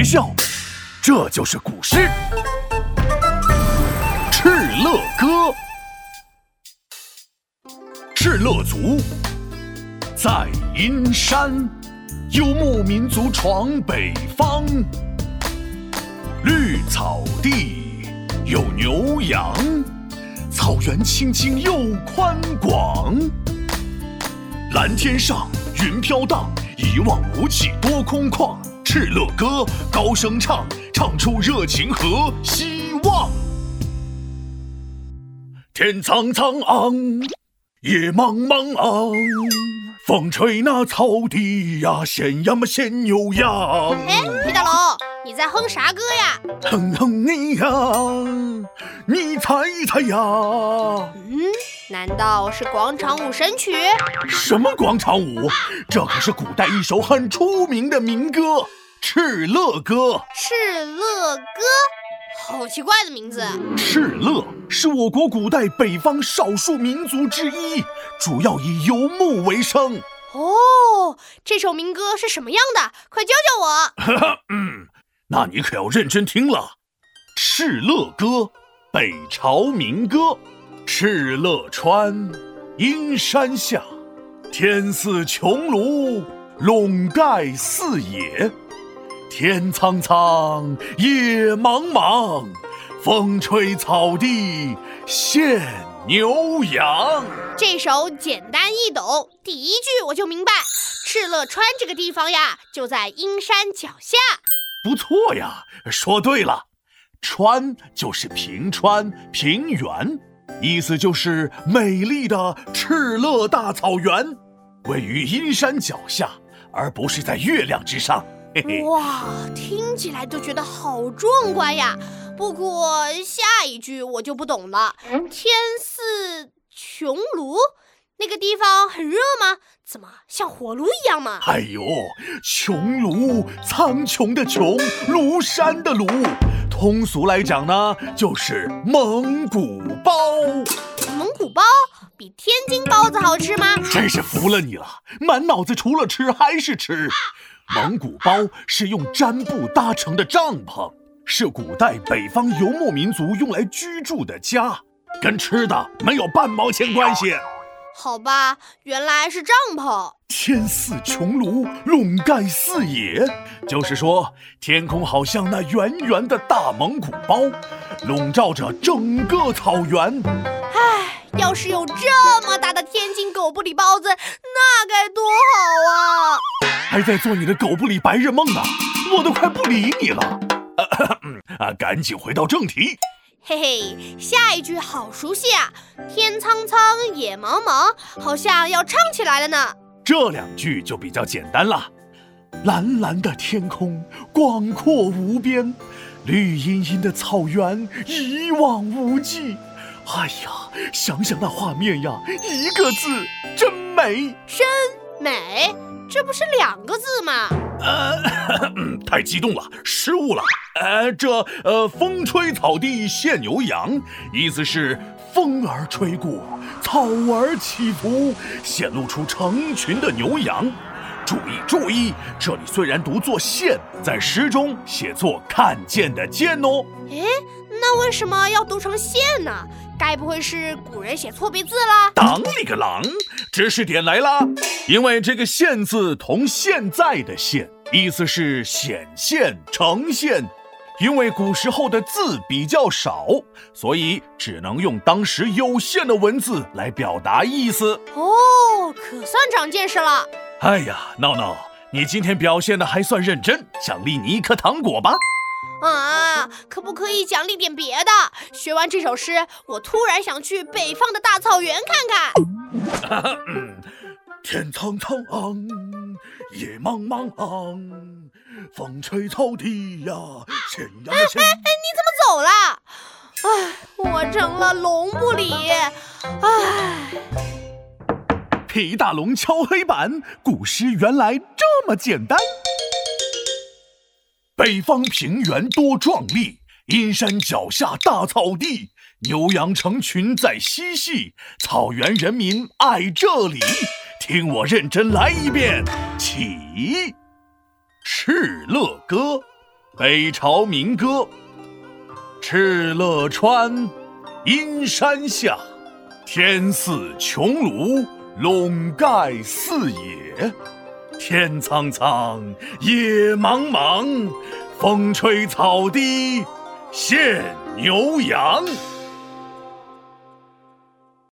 别笑，这就是古诗《敕勒歌》。敕勒族，在阴山，游牧民族闯北方。绿草地，有牛羊，草原青青又宽广。蓝天上，云飘荡，一望无际多空旷。敕勒歌，高声唱，唱出热情和希望。天苍苍昂。野茫茫昂，风吹那草地呀，献呀嘛献牛羊。哎，皮大龙，你在哼啥歌呀？哼哼你呀，你猜猜呀？嗯，难道是广场舞神曲？什么广场舞？这可是古代一首很出名的民歌《敕勒歌》。敕勒歌。好奇怪的名字！敕勒是我国古代北方少数民族之一，主要以游牧为生。哦，这首民歌是什么样的？快教教我。嗯，那你可要认真听了，《敕勒歌》，北朝民歌。敕勒川，阴山下，天似穹庐，笼盖四野。天苍苍，野茫茫，风吹草低见牛羊。这首简单易懂，第一句我就明白。敕勒川这个地方呀，就在阴山脚下。不错呀，说对了。川就是平川、平原，意思就是美丽的敕勒大草原，位于阴山脚下，而不是在月亮之上。哇，听起来都觉得好壮观呀！不过下一句我就不懂了。天似穹庐，那个地方很热吗？怎么像火炉一样吗？哎呦，穹庐，苍穹的穹，庐山的庐，通俗来讲呢，就是蒙古包。蒙古包比天津包子好吃吗？真是服了你了，满脑子除了吃还是吃。蒙古包是用毡布搭成的帐篷，是古代北方游牧民族用来居住的家，跟吃的没有半毛钱关系。好吧，原来是帐篷。天似穹庐，笼盖四野，就是说天空好像那圆圆的大蒙古包，笼罩着整个草原。唉，要是有这么大的天津狗不理包子，那该多好啊！还在做你的狗不理白日梦呢，我都快不理你了。啊，赶紧回到正题。嘿嘿，下一句好熟悉啊！天苍苍，野茫茫，好像要唱起来了呢。这两句就比较简单了。蓝蓝的天空，广阔无边，绿茵茵的草原，一望无际。哎呀，想想那画面呀，一个字，真美，真美。这不是两个字吗？呃，太激动了，失误了。呃，这呃，风吹草低见牛羊，意思是风儿吹过，草儿起伏，显露出成群的牛羊。注意注意，这里虽然读作现，在诗中写作看见的见哦。诶，那为什么要读成现呢？该不会是古人写错别字了？当你个狼！知识点来啦！因为这个“现”字同现在的“现”，意思是显现、呈现。因为古时候的字比较少，所以只能用当时有限的文字来表达意思。哦，可算长见识了。哎呀，闹闹，你今天表现的还算认真，奖励你一颗糖果吧。啊，可不可以奖励点别的？学完这首诗，我突然想去北方的大草原看看。天苍苍，野茫茫，风吹草低呀，牵呀牵。哎哎，你怎么走了？哎，我成了龙不理。哎，皮大龙敲黑板，古诗原来这么简单。北方平原多壮丽，阴山脚下大草地，牛羊成群在嬉戏，草原人民爱这里。听我认真来一遍，起《敕勒歌》，北朝民歌。敕勒川，阴山下，天似穹庐，笼盖四野。天苍苍，野茫茫，风吹草低见牛羊。